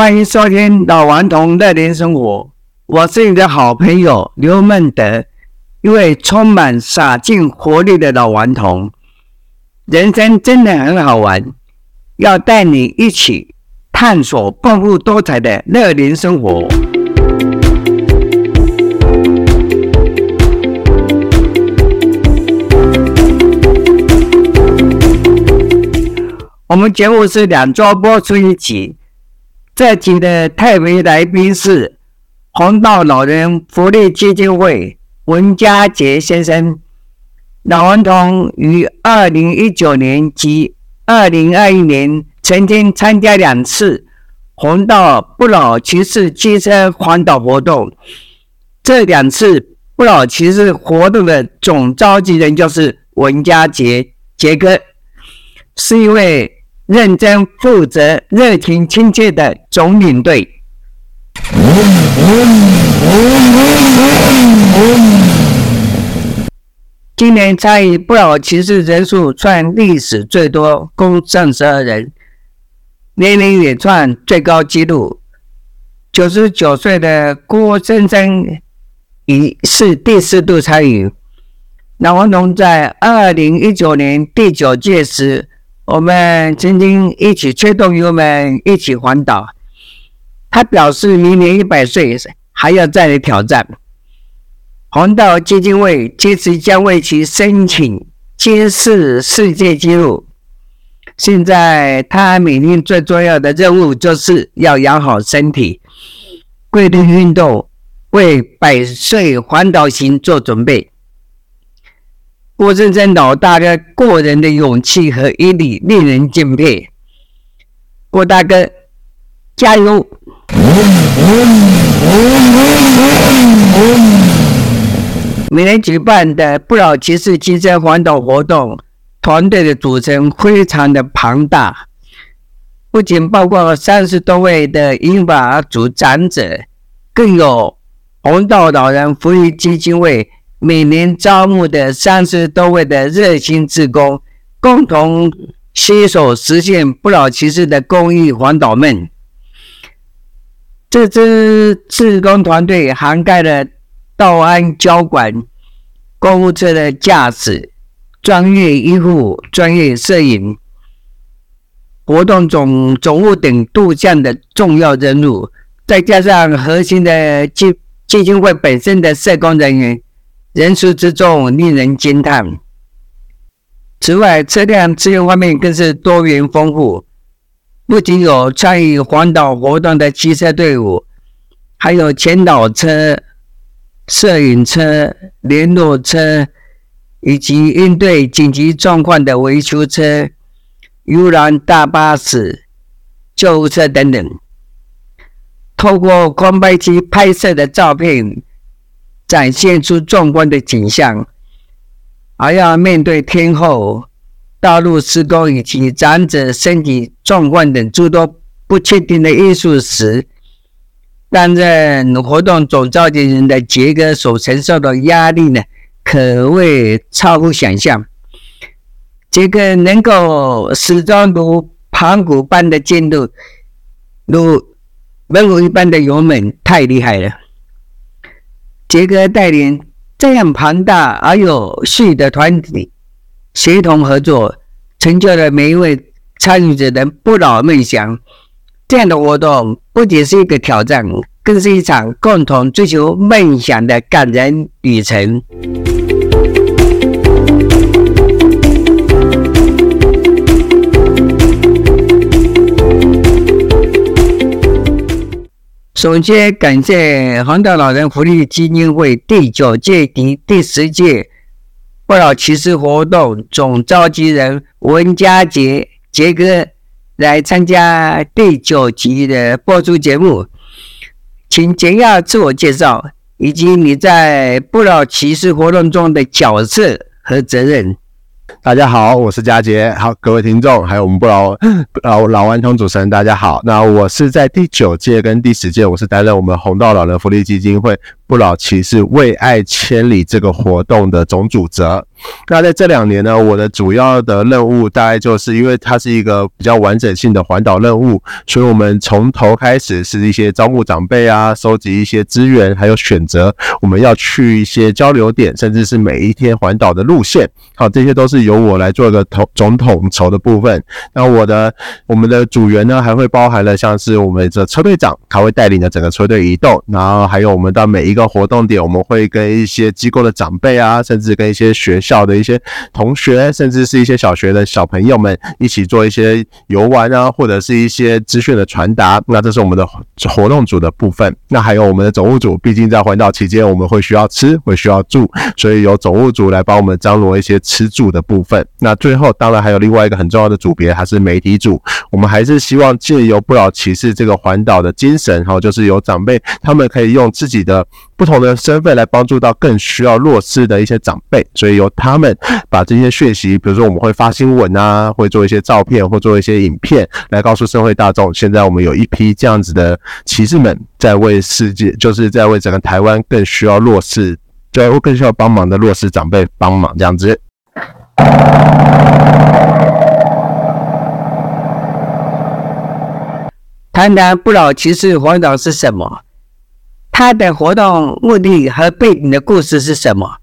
欢迎收听老顽童乐龄生活，我是你的好朋友刘孟德，一位充满洒劲活力的老顽童。人生真的很好玩，要带你一起探索丰富多彩的乐龄生活。我们节目是两周播出一集，这集的特别来宾是弘道老人福利基金会文家杰先生。老顽童于二零一九年及二零二一年曾经参加两次弘道不老骑士机车环岛活动，这两次不老骑士活动的总召集人就是文家杰杰哥，是一位。认真负责、热情亲切的总领队。今年参与不老骑士人数创历史最多，共三十二人，年龄也创最高纪录。九十九岁的郭先生已是第四度参与。老顽童在二零一九年第九届时。我们曾经一起催动油门，一起环岛。他表示，明年一百岁还要再来挑战。弘道基金会届时将为其申请金氏世界纪录。现在他每天最重要的任务就是要养好身体，规律运动，为百岁环岛行做准备。郭正生老大哥过人的勇气和毅力令人敬佩。郭大哥，加油！每年举办的不老骑士精神环岛活动，团队的组成非常的庞大，不仅包括了三十多位的英法族长者，更有红道老人福利基金会。每年招募的三十多位的热心志工，共同携手实现不老骑士的公益环岛梦。这支志工团队涵盖了道安交管、公务车的驾驶、专业医护、专业摄影、活动总总务等多项的重要任务，再加上核心的基基金会本身的社工人员。人数之众令人惊叹。此外，车辆资源方面更是多元丰富，不仅有参与环岛活动的汽车队伍，还有前导车、摄影车、联络车，以及应对紧急状况的维修车、游览大巴士、救护车等等。透过空拍机拍摄的照片。展现出壮观的景象，而要面对天后、道路施工以及长者身体状况等诸多不确定的因素时，担任活动总召集人的杰哥所承受的压力呢，可谓超乎想象。杰哥能够始终如盘古般的进入，如猛虎一般的勇猛，太厉害了。杰哥带领这样庞大而有序的团体，协同合作，成就了每一位参与者的不老梦想。这样的活动不仅是一个挑战，更是一场共同追求梦想的感人旅程。首先感谢弘道老人福利基金会第九届及第十届不老骑士活动总召集人文家杰杰哥来参加第九集的播出节目，请简要自我介绍，以及你在不老骑士活动中的角色和责任。大家好，我是佳杰。好，各位听众，还有我们不老 老老顽童主持人，大家好。那我是在第九届跟第十届，我是担任我们红道老人福利基金会不老骑士为爱千里这个活动的总主责。那在这两年呢，我的主要的任务大概就是因为它是一个比较完整性的环岛任务，所以我们从头开始是一些招募长辈啊，收集一些资源，还有选择我们要去一些交流点，甚至是每一天环岛的路线。好，这些都是由我来做一个统总统筹的部分。那我的我们的组员呢，还会包含了像是我们的车队长，他会带领着整个车队移动，然后还有我们到每一个活动点，我们会跟一些机构的长辈啊，甚至跟一些学校的一些同学，甚至是一些小学的小朋友们一起做一些游玩啊，或者是一些资讯的传达。那这是我们的活动组的部分。那还有我们的总务组，毕竟在环岛期间，我们会需要吃，会需要住，所以由总务组来帮我们张罗一些吃住的部分。那最后，当然还有另外一个很重要的组别，还是媒体组。我们还是希望借由不老骑士这个环岛的精神，哈，就是有长辈，他们可以用自己的不同的身份来帮助到更需要弱势的一些长辈，所以由他们把这些讯息，比如说我们会发新闻啊，会做一些照片或做一些影片，来告诉社会大众，现在我们有一批这样子的骑士们在为世界，就是在为整个台湾更需要弱势，在更需要帮忙的弱势长辈帮忙这样子。谈谈不老骑士环岛是什么？他的活动目的和背景的故事是什么？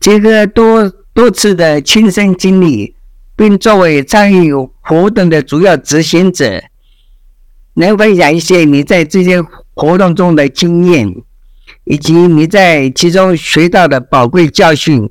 结合多多次的亲身经历，并作为参与活动的主要执行者，能分享一些你在这些活动中的经验，以及你在其中学到的宝贵教训、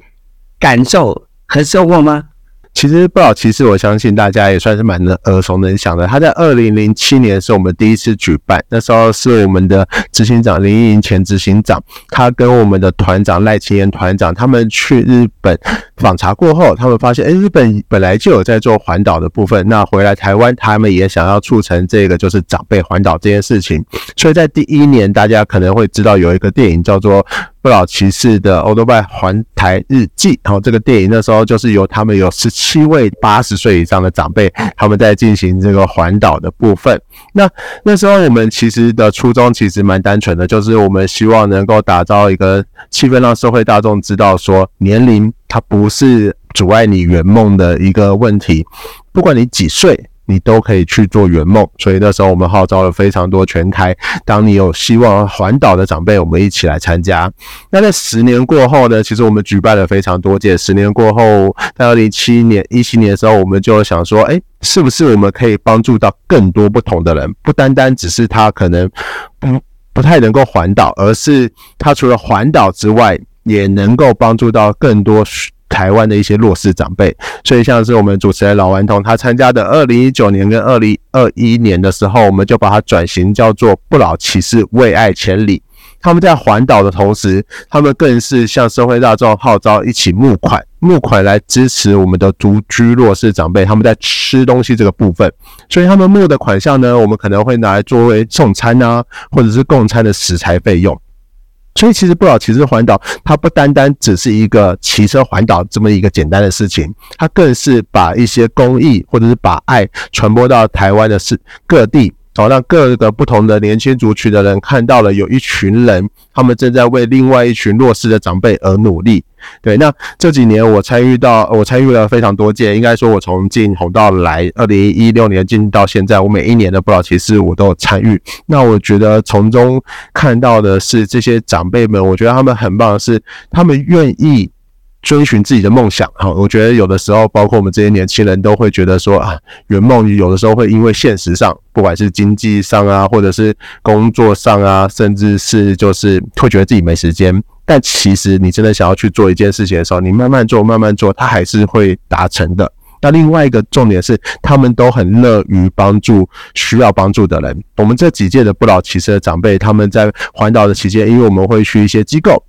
感受和收获吗？其实不老骑士，我相信大家也算是蛮耳熟能详的。他在二零零七年是我们第一次举办，那时候是我们的执行长林依莹前执行长，他跟我们的团长赖清妍团长，他们去日本访查过后，他们发现，诶，日本本来就有在做环岛的部分，那回来台湾，他们也想要促成这个就是长辈环岛这件事情。所以在第一年，大家可能会知道有一个电影叫做。不老骑士的欧兜拜环台日记，好，这个电影那时候就是由他们有十七位八十岁以上的长辈，他们在进行这个环岛的部分。那那时候我们其实的初衷其实蛮单纯的，就是我们希望能够打造一个气氛，让社会大众知道说，年龄它不是阻碍你圆梦的一个问题，不管你几岁。你都可以去做圆梦，所以那时候我们号召了非常多全台，当你有希望环岛的长辈，我们一起来参加。那在十年过后呢，其实我们举办了非常多届。十年过后，在二零一七年、一七年的时候，我们就想说，诶，是不是我们可以帮助到更多不同的人？不单单只是他可能不不太能够环岛，而是他除了环岛之外，也能够帮助到更多。台湾的一些弱势长辈，所以像是我们主持人老顽童，他参加的二零一九年跟二零二一年的时候，我们就把它转型叫做不老骑士为爱千里。他们在环岛的同时，他们更是向社会大众号召一起募款，募款来支持我们的独居弱势长辈。他们在吃东西这个部分，所以他们募的款项呢，我们可能会拿来作为送餐啊，或者是供餐的食材费用。所以其实不老骑士环岛，它不单单只是一个骑车环岛这么一个简单的事情，它更是把一些公益或者是把爱传播到台湾的市各地。好，让各个不同的年轻族群的人看到了有一群人，他们正在为另外一群弱势的长辈而努力。对，那这几年我参与到，我参与了非常多届，应该说，我从进红到来，二零一六年进到现在，我每一年的不老骑士我都有参与。那我觉得从中看到的是这些长辈们，我觉得他们很棒是，他们愿意。追寻自己的梦想，哈，我觉得有的时候，包括我们这些年轻人都会觉得说啊，圆梦有的时候会因为现实上，不管是经济上啊，或者是工作上啊，甚至是就是会觉得自己没时间。但其实你真的想要去做一件事情的时候，你慢慢做，慢慢做，它还是会达成的。那另外一个重点是，他们都很乐于帮助需要帮助的人。我们这几届的不老骑士的长辈，他们在环岛的期间，因为我们会去一些机构。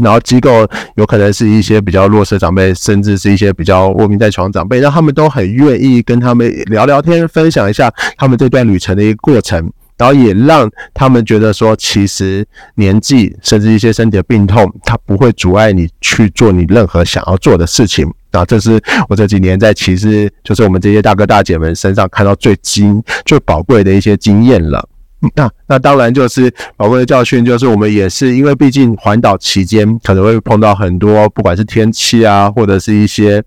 然后机构有可能是一些比较弱势长辈，甚至是一些比较卧病在床长辈，让他们都很愿意跟他们聊聊天，分享一下他们这段旅程的一个过程，然后也让他们觉得说，其实年纪甚至一些身体的病痛，它不会阻碍你去做你任何想要做的事情。啊，这是我这几年在其实，就是我们这些大哥大姐们身上看到最精、最宝贵的一些经验了。那那当然就是宝贵的教训，就是我们也是因为毕竟环岛期间可能会碰到很多，不管是天气啊，或者是一些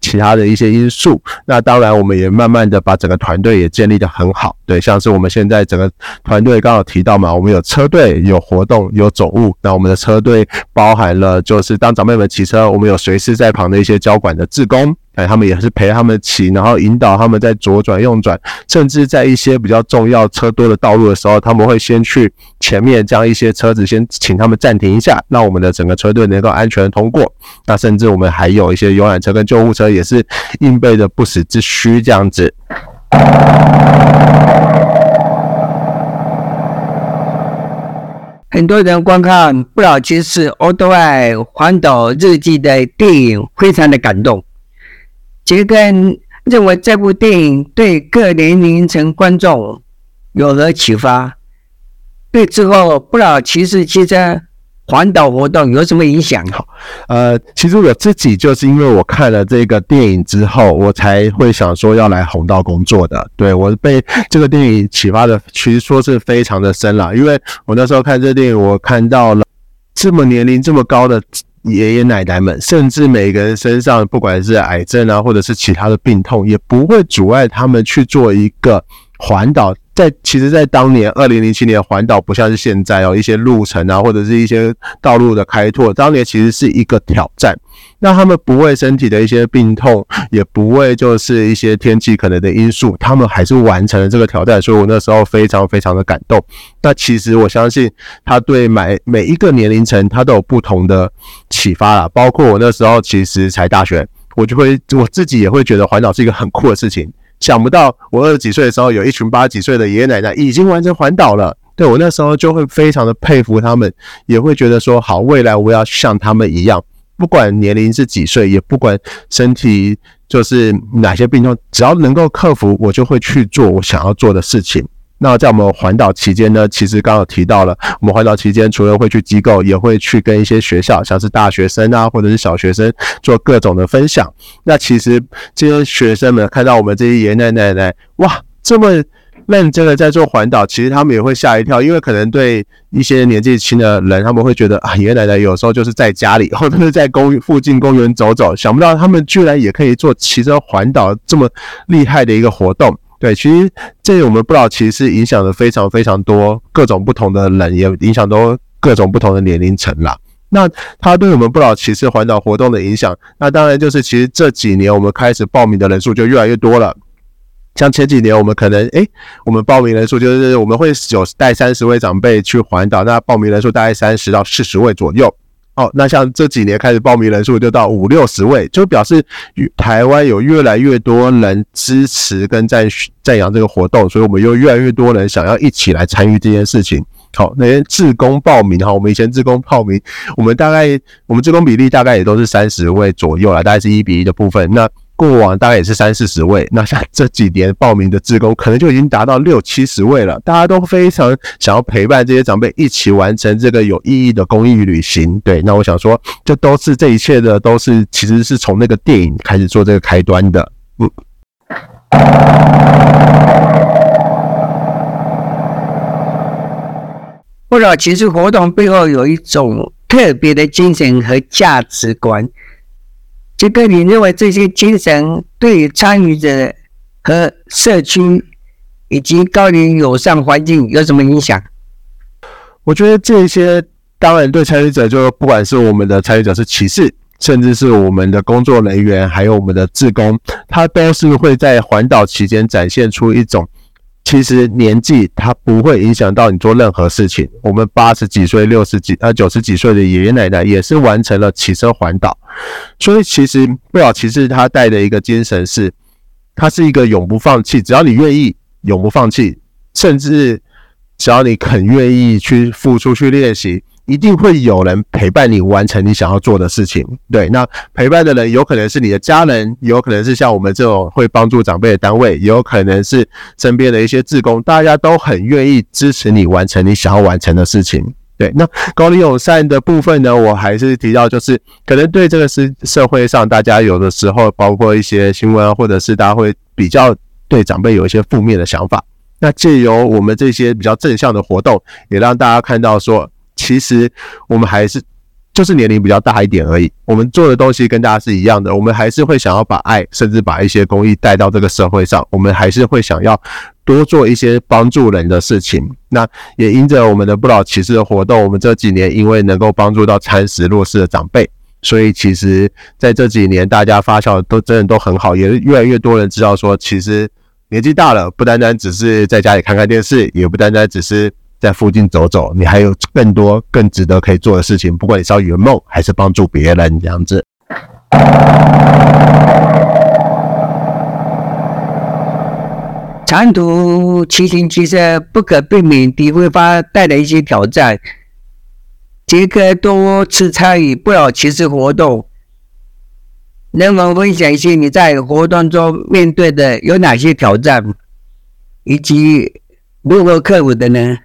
其他的一些因素。那当然，我们也慢慢的把整个团队也建立得很好。对，像是我们现在整个团队刚好提到嘛，我们有车队、有活动、有总务。那我们的车队包含了就是当长辈们骑车，我们有随时在旁的一些交管的志工。哎，他们也是陪他们骑，然后引导他们在左转、右转，甚至在一些比较重要车多的道路的时候，他们会先去前面将一些车子先请他们暂停一下，让我们的整个车队能够安全通过。那甚至我们还有一些游览车跟救护车，也是应备的不时之需这样子。很多人观看《不老骑士欧兜迈环岛日记》的电影，非常的感动。杰根认为这部电影对各年龄层观众有何启发？对之后不老骑士汽车环岛活动有什么影响？好，呃，其实我自己就是因为我看了这个电影之后，我才会想说要来弘道工作的。对，我被这个电影启发的，其实说是非常的深了。因为我那时候看这电影，我看到了这么年龄这么高的。爷爷奶奶们，甚至每个人身上，不管是癌症啊，或者是其他的病痛，也不会阻碍他们去做一个环岛。在其实，在当年二零零七年环岛不像是现在哦，一些路程啊，或者是一些道路的开拓，当年其实是一个挑战。那他们不为身体的一些病痛，也不为就是一些天气可能的因素，他们还是完成了这个挑战。所以我那时候非常非常的感动。那其实我相信他对每每一个年龄层，他都有不同的启发啦。包括我那时候其实才大学，我就会我自己也会觉得环岛是一个很酷的事情。想不到我二十几岁的时候，有一群八十几岁的爷爷奶奶已经完成环岛了。对，我那时候就会非常的佩服他们，也会觉得说，好，未来我要像他们一样，不管年龄是几岁，也不管身体就是哪些病痛，只要能够克服，我就会去做我想要做的事情。那在我们环岛期间呢，其实刚刚提到了，我们环岛期间除了会去机构，也会去跟一些学校，像是大学生啊，或者是小学生做各种的分享。那其实这些学生们看到我们这些爷爷奶奶，哇，这么认真的在做环岛，其实他们也会吓一跳，因为可能对一些年纪轻的人，他们会觉得啊，爷爷奶奶有时候就是在家里，或者是在公附近公园走走，想不到他们居然也可以做骑车环岛这么厉害的一个活动。对，其实这我们不老骑士影响了非常非常多各种不同的人，也影响到各种不同的年龄层啦。那他对我们不老骑士环岛活动的影响，那当然就是其实这几年我们开始报名的人数就越来越多了。像前几年我们可能诶，我们报名人数就是我们会有带三十位长辈去环岛，那报名人数大概三十到四十位左右。哦，那像这几年开始报名人数就到五六十位，就表示台湾有越来越多人支持跟赞赞扬这个活动，所以我们又越来越多人想要一起来参与这件事情。好，那些志工报名哈，我们以前志工报名，我们大概我们志工比例大概也都是三十位左右啦，大概是一比一的部分。那过往大概也是三四十位，那像这几年报名的志工，可能就已经达到六七十位了。大家都非常想要陪伴这些长辈一起完成这个有意义的公益旅行。对，那我想说，这都是这一切的，都是其实是从那个电影开始做这个开端的。嗯。不老骑士活动背后有一种特别的精神和价值观。杰哥，你认为这些精神对参与者和社区以及高龄友善环境有什么影响？我觉得这些当然对参与者，就不管是我们的参与者是骑士，甚至是我们的工作人员，还有我们的志工，他都是会在环岛期间展现出一种。其实年纪它不会影响到你做任何事情。我们八十几岁、六十几、呃九十几岁的爷爷奶奶也是完成了骑车环岛。所以其实不老骑士他带的一个精神是，他是一个永不放弃，只要你愿意，永不放弃，甚至只要你肯愿意去付出去练习。一定会有人陪伴你完成你想要做的事情。对，那陪伴的人有可能是你的家人，有可能是像我们这种会帮助长辈的单位，也有可能是身边的一些志工，大家都很愿意支持你完成你想要完成的事情。对，那高龄友善的部分呢，我还是提到，就是可能对这个是社会上大家有的时候，包括一些新闻，或者是大家会比较对长辈有一些负面的想法。那借由我们这些比较正向的活动，也让大家看到说，其实我们还是。就是年龄比较大一点而已，我们做的东西跟大家是一样的，我们还是会想要把爱，甚至把一些公益带到这个社会上，我们还是会想要多做一些帮助人的事情。那也因着我们的不老骑士的活动，我们这几年因为能够帮助到餐食弱势的长辈，所以其实在这几年大家发酵都真的都很好，也越来越多人知道说，其实年纪大了，不单单只是在家里看看电视，也不单单只是。在附近走走，你还有更多更值得可以做的事情。不管你是要圆梦，还是帮助别人，这样子。长途骑行其实不可避免地会发带来一些挑战。杰克多次参与不老骑士活动，能否分享一些你在活动中面对的有哪些挑战，以及如何克服的呢？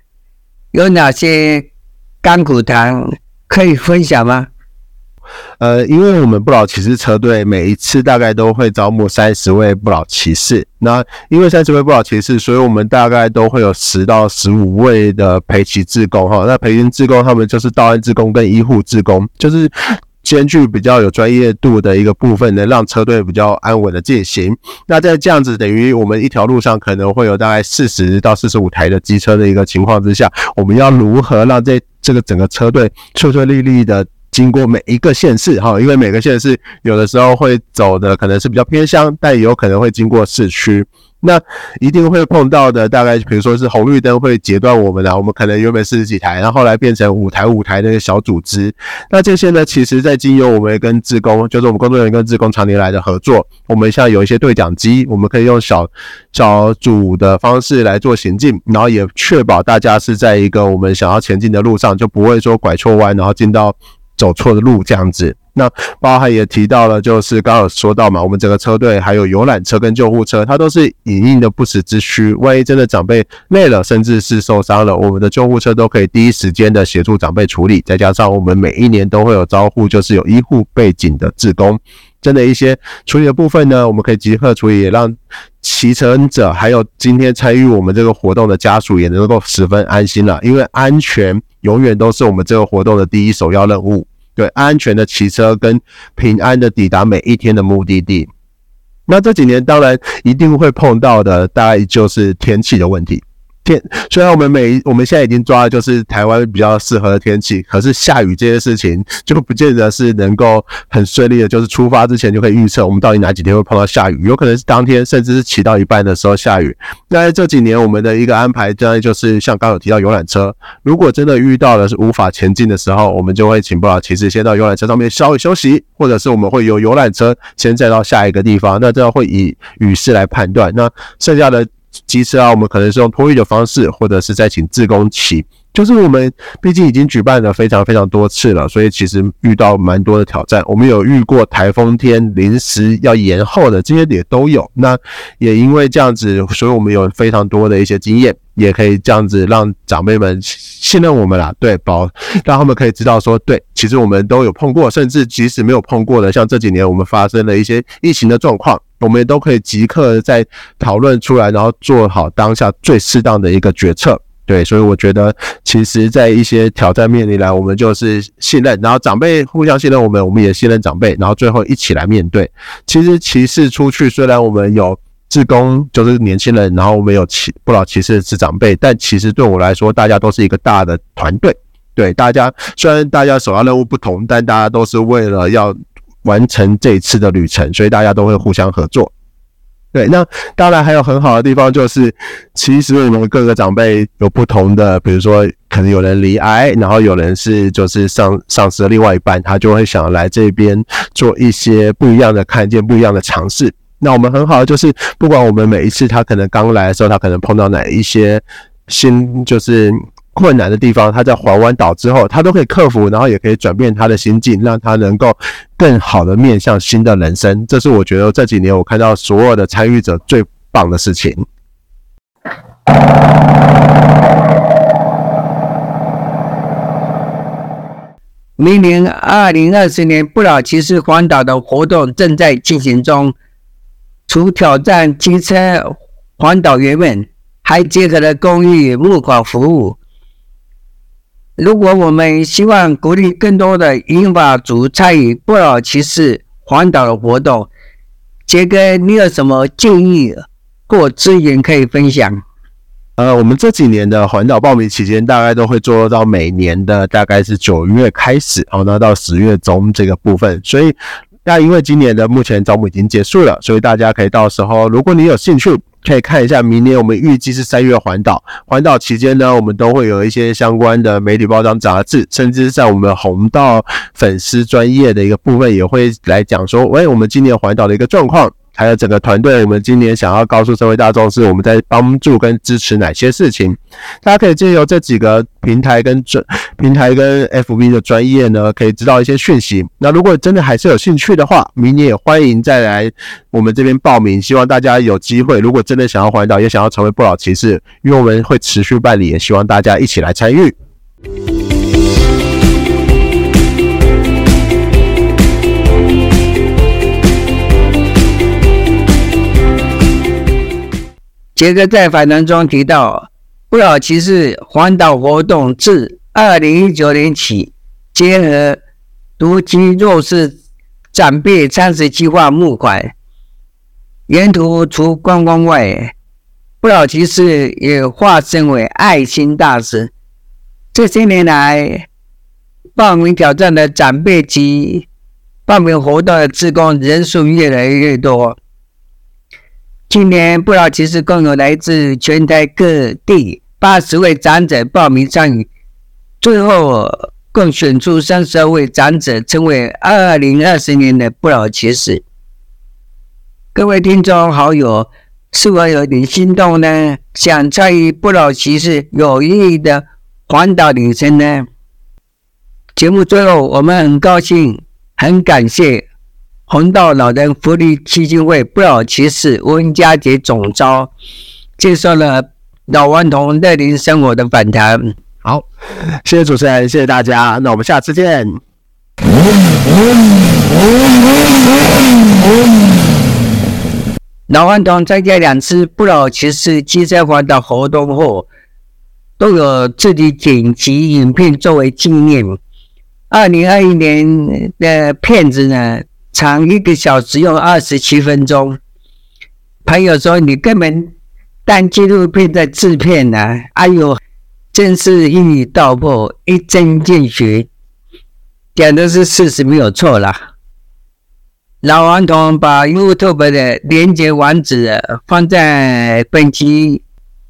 有哪些干股谈可以分享吗？呃，因为我们不老骑士车队每一次大概都会招募三十位不老骑士，那因为三十位不老骑士，所以我们大概都会有十到十五位的陪骑志工哈。那陪骑志工他们就是道安志工跟医护志工，就是。兼具比较有专业度的一个部分，能让车队比较安稳的进行。那在这样子，等于我们一条路上可能会有大概四十到四十五台的机车的一个情况之下，我们要如何让这这个整个车队顺顺利利的经过每一个县市？哈，因为每个县市有的时候会走的可能是比较偏乡，但也有可能会经过市区。那一定会碰到的，大概比如说是红绿灯会截断我们的，我们可能原本四十几台，然后后来变成五台五台那个小组织。那这些呢，其实在经由我们跟志工，就是我们工作人员跟志工常年来的合作，我们像有一些对讲机，我们可以用小小组的方式来做行进，然后也确保大家是在一个我们想要前进的路上，就不会说拐错弯，然后进到走错的路这样子。那包含也提到了，就是刚刚说到嘛，我们整个车队还有游览车跟救护车，它都是营运的不时之需。万一真的长辈累了，甚至是受伤了，我们的救护车都可以第一时间的协助长辈处理。再加上我们每一年都会有招呼，就是有医护背景的志工，真的一些处理的部分呢，我们可以即刻处理，也让骑乘者还有今天参与我们这个活动的家属也能够十分安心了。因为安全永远都是我们这个活动的第一首要任务。对，安全的骑车跟平安的抵达每一天的目的地。那这几年当然一定会碰到的，大概就是天气的问题。天，虽然我们每我们现在已经抓的就是台湾比较适合的天气，可是下雨这些事情就不见得是能够很顺利的，就是出发之前就可以预测我们到底哪几天会碰到下雨，有可能是当天，甚至是骑到一半的时候下雨。那在这几年我们的一个安排，当然就是像刚有提到游览车，如果真的遇到了是无法前进的时候，我们就会请不老骑士先到游览车上面稍微休息，或者是我们会由游览车先载到下一个地方，那这样会以雨势来判断。那剩下的。机车啊，我们可能是用托运的方式，或者是再请自工骑。就是我们毕竟已经举办了非常非常多次了，所以其实遇到蛮多的挑战。我们有遇过台风天临时要延后的，这些也都有。那也因为这样子，所以我们有非常多的一些经验，也可以这样子让长辈们信任我们啦。对，保让他们可以知道说，对，其实我们都有碰过，甚至即使没有碰过的，像这几年我们发生了一些疫情的状况，我们也都可以即刻在讨论出来，然后做好当下最适当的一个决策。对，所以我觉得，其实，在一些挑战面临来，我们就是信任，然后长辈互相信任我们，我们也信任长辈，然后最后一起来面对。其实骑士出去，虽然我们有志工，就是年轻人，然后我们有骑不老骑士是长辈，但其实对我来说，大家都是一个大的团队。对，大家虽然大家首要任务不同，但大家都是为了要完成这一次的旅程，所以大家都会互相合作。对，那当然还有很好的地方，就是其实我们各个长辈有不同的，比如说可能有人离癌，然后有人是就是丧丧失了另外一半，他就会想来这边做一些不一样的看见，不一样的尝试。那我们很好的就是，不管我们每一次他可能刚来的时候，他可能碰到哪一些新就是。困难的地方，他在环湾岛之后，他都可以克服，然后也可以转变他的心境，让他能够更好的面向新的人生。这是我觉得这几年我看到所有的参与者最棒的事情。明年二零二四年不老骑士环岛的活动正在进行中，除挑战机车环岛圆梦。还结合了公益募款服务。如果我们希望鼓励更多的英法族参与不老骑士环岛的活动，杰哥，你有什么建议或资源可以分享？呃，我们这几年的环岛报名期间，大概都会做到每年的大概是九月开始，然后呢到十月中这个部分。所以，那因为今年的目前招募已经结束了，所以大家可以到时候，如果你有兴趣，可以看一下明年我们预计是三月环岛。环岛期间呢，我们都会有一些相关的媒体包装杂志，甚至在我们红道粉丝专业的一个部分，也会来讲说，喂，我们今年环岛的一个状况。还有整个团队，我们今年想要告诉社会大众是我们在帮助跟支持哪些事情。大家可以借由这几个平台跟专平台跟 FB 的专业呢，可以知道一些讯息。那如果真的还是有兴趣的话，明年也欢迎再来我们这边报名。希望大家有机会，如果真的想要环岛，也想要成为不老骑士，因为我们会持续办理，也希望大家一起来参与。杰哥在访谈中提到，不老骑士环岛活动自二零一九年起，结合独居弱势长辈餐食计划募款，沿途除观光外，不老骑士也化身为爱心大使。这些年来，报名挑战的长辈及报名活动的志工人数越来越多。今年不老骑士共有来自全台各地八十位长者报名参与，最后共选出三十二位长者成为二零二四年的不老骑士。各位听众好友，是否有点心动呢？想参与不老骑士有意义的环岛旅程呢？节目最后，我们很高兴，很感谢。红道老人福利基金会不老骑士温家杰总招介绍了老顽童乐龄生活的访谈。好，谢谢主持人，谢谢大家，那我们下次见。老顽童参加两次不老骑士机车环岛活动后，都有自己剪辑影片作为纪念。二零二一年的片子呢？长一个小时用二十七分钟，朋友说你根本当纪录片在制片呢、啊？哎呦，真是一语道破，一针见血，讲的是事实没有错啦。老顽童把 YouTube 的连接网址放在本集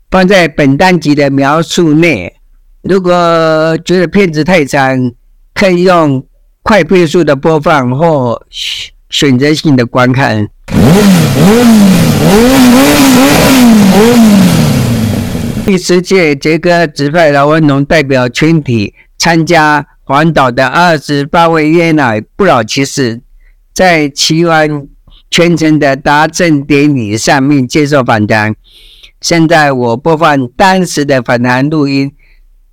放在本单集的描述内。如果觉得片子太长，可以用。快倍速的播放或选择性的观看。第十届杰哥指派老顽童代表群体参加环岛的二十八位爷奶不老骑士，在骑完全程的达阵典礼上面接受访谈。现在我播放当时的访谈录音。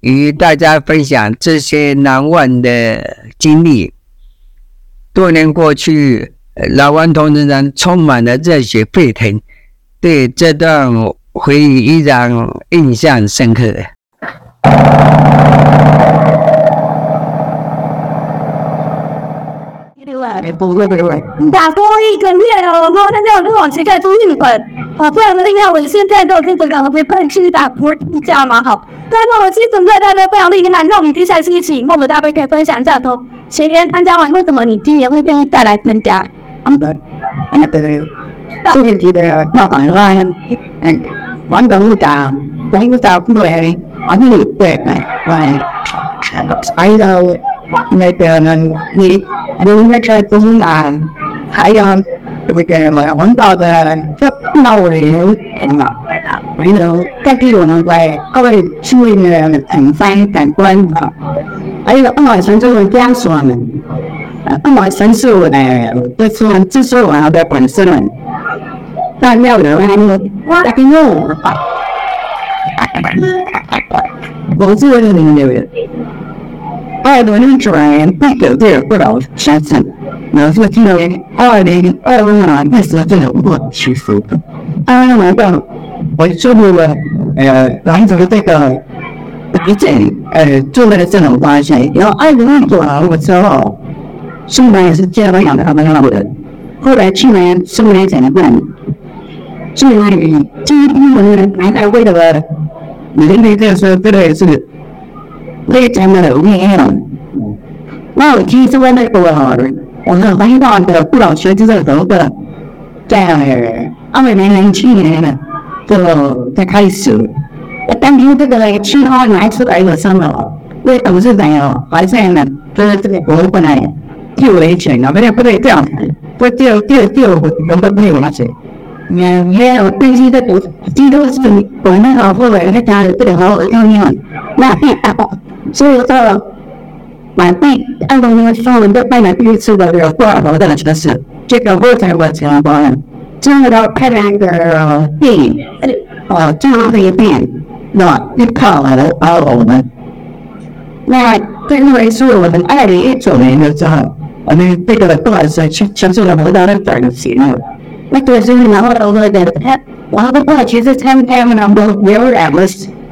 与大家分享这些难忘的经历。多年过去，老顽童仍然充满了热血沸腾，对这段回忆依然印象深刻。打多一个月哦，然后他叫我往前看出日本，啊，不然的话，我现在都这个港会喷去打波，你这样蛮好。但是我其实准备在那非常厉害，那我们接下来是一起，我们大家可以分享一下都前天参加完，为什么你今年会愿意再来参加？嗯，对，嗯对，今年记得要讲话，嗯，玩的不打，玩的打不对，玩的对，对，还有那个你。我应该在东南，还有这个嘛，环岛的这老人，嗯嘛，还有各地我们在各位趣味的景山景观啊，还有二三这个家属们，二三是我的，这是这是我的本身人，大庙的那个那个肉，我是为了你们。二零零九年不久就不老骑士，那是今年二零二五年开始就有不老骑士。二零年到我做了呃，当时这个地震，呃，做了这种发现，然后二零二九年的时候，苏联也是这样养他们的，后来去年苏联怎么办？所以这一批人来台湾的，你的那个时候真的是非常的危险。那我听说那个，我们发现到的不老学就是怎么的，在二零零七年呢。就才开始，当年这个气泡拿出来了，什么？那董事长哦，还是呢，就是这个国本来就危险了，不对不对，这样，不就就就我们没有那些，嗯，还有这些的股，这都是我们好后来他家的这个好要用，那所以说，晚辈按照那个说，我们拜了第一次的这个过河的真的是这个我才我才包。真的要拍那个电影，哦，这样的一个电影，那一看完了，把我们，那这因为是我们二零一九年的时候，我们这个多少岁去享受了很大的奖金了。那个是然后我们的，然后的话其实他们他们那个没有两个两个兄弟一起完成，两个兄弟一起完成。哎，第二个拍的时候呢，其实那台湾这个文艺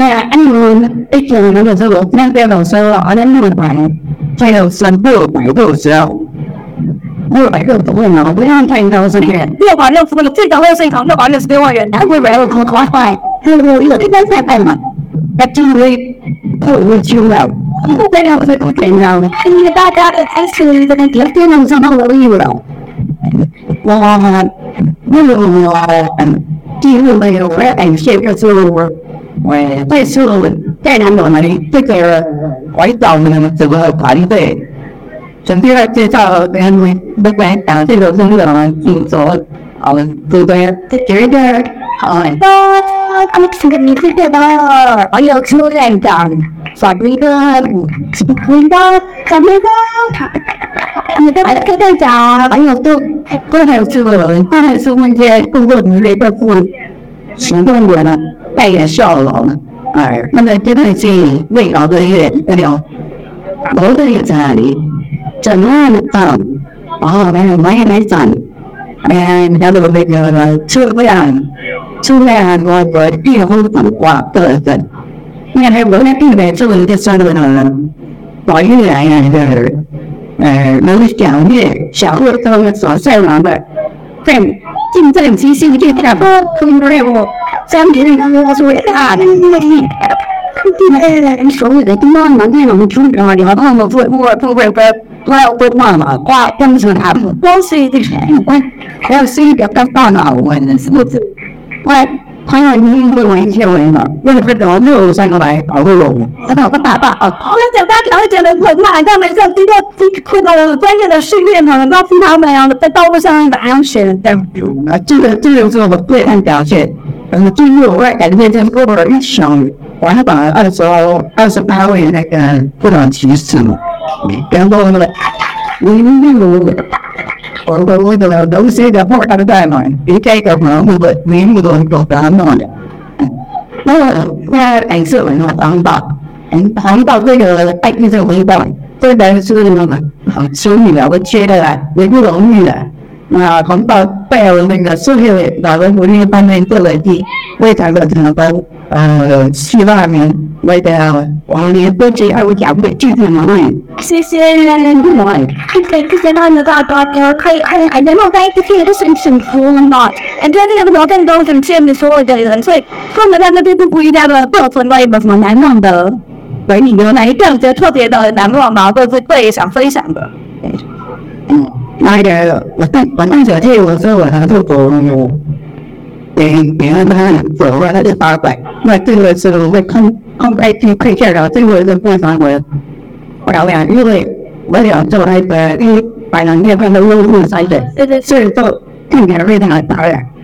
那个站的有买过来，那那按我一整那个时候，那边老师好像那么买，还有三六百多时候，六百多不问了，不要太高是不是？六百六十个最高要是一场六百六十六万元，还会买了多快快？还有一个第三代嘛，他就会破不去了，不得了这个天了，因为大家的还是这个电脑上好容易了。我那个我记录没有，我要感谢就是我我再说再谈我们这个怀岛的这个团队，准备了介绍跟不管讲这个工作进做，嗯，对不对？觉得好。Kami segini kita dah ayah keluar dan Sabrina, Sabrina, Sabrina. Kita ada kita dah ayah tu kau harus cuba, kau harus mungkin tunggu ni lepas pun 行动过了，带点笑容，哎，那么这段是未老的月，对了，我的也在那里，怎么办？哦，没有，没有没赚，哎，然后那个吃不了。出来我我第二回讲话个人，你看我那边的做一个什么呢？保育来呀，就是呃，能讲的小伙都所在嘛的，在竞争激烈这边不空任务，相比那个所谓大的，哎，所谓的东方南边我们出边嘛，你看他们不不不不不要不嘛嘛，挂跟着他们，光是这个，还有是一个刚大脑，我们是？我朋友已经问我一千文了，三个来搞个！我跟大家讲，觉得很慢，他们这经过经过了专业的训练他们啊，在道路上安全的啊，这个这个是我表现。嗯，最后我也感觉这过了一想，我还把二十号二十八位那个部长提示了，然后呢，我那个。我我我都要都写个报告在嘛，你这个嘛，我我你我都都给他弄的。那个那颜色文化当道，嗯，当道这个爱这个文化，这个是那个很手艺了，我觉得啊，也不容易的。啊，当道带有那个社会老人福利方面做了一非常的成功。呃，希望呢，我的往年多谢二位讲会继续努力。谢谢，不忙。谢谢，谢谢大家大家的可以可以还能够在这些的辛辛苦苦嘛。哎，这这个我更多感谢你所有的人，所以说呢，在这边不一样的不存在有什么难忘的，对你有哪一个觉得特别的难忘吗？或者是特别想分享的？嗯，那个我带我带小弟，我说我还做过。给给他走了，他就八百。那这个时候会空空白去亏欠了，这个是不算我漂亮，因为我要做那个一百两千块的路路三的，所以说更加非常的漂亮。那看一个我们走的点都变来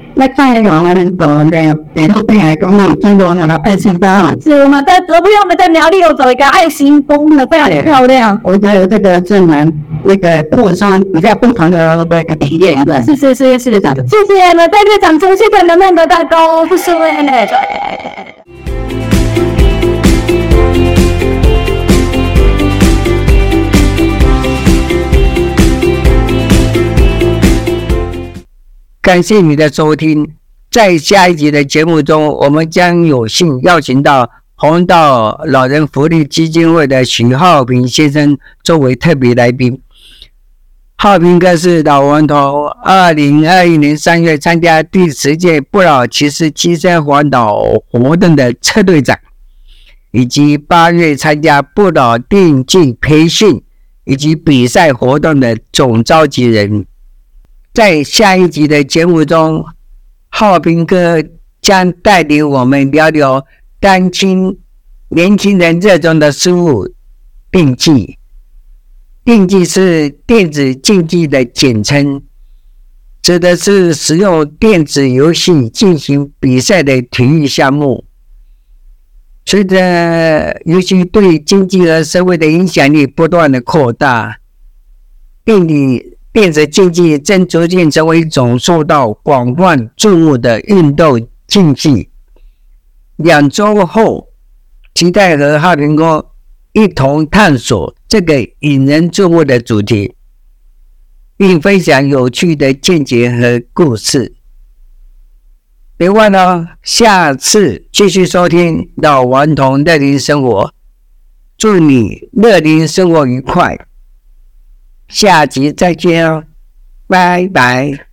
公路，经过那个爱心包，是我们在隔壁，我们在苗栗有走一个爱心公的，非常漂亮。我觉得这个是蛮那个过山比较不同的那个体验对。是是是是的，谢谢了，在这场中心的能量的大高，不是为了。感谢你的收听，在下一集的节目中，我们将有幸邀请到弘道老人福利基金会的许浩平先生作为特别来宾。浩平哥是老顽童，二零二一年三月参加第十届不老骑士亲身环岛活动的车队长，以及八月参加不老电竞培训以及比赛活动的总召集人。在下一集的节目中，浩平哥将带领我们聊聊当今年轻人热衷的事物——电竞。电竞是电子竞技的简称，指的是使用电子游戏进行比赛的体育项目。随着游戏对经济和社会的影响力不断的扩大，电子电子竞技正逐渐成为一种受到广泛注目的运动竞技。两周后，期待和浩平哥一同探索这个引人注目的主题，并分享有趣的见解和故事。别忘了下次继续收听《老顽童乐龄生活》，祝你乐龄生活愉快。下集再见哦，拜拜。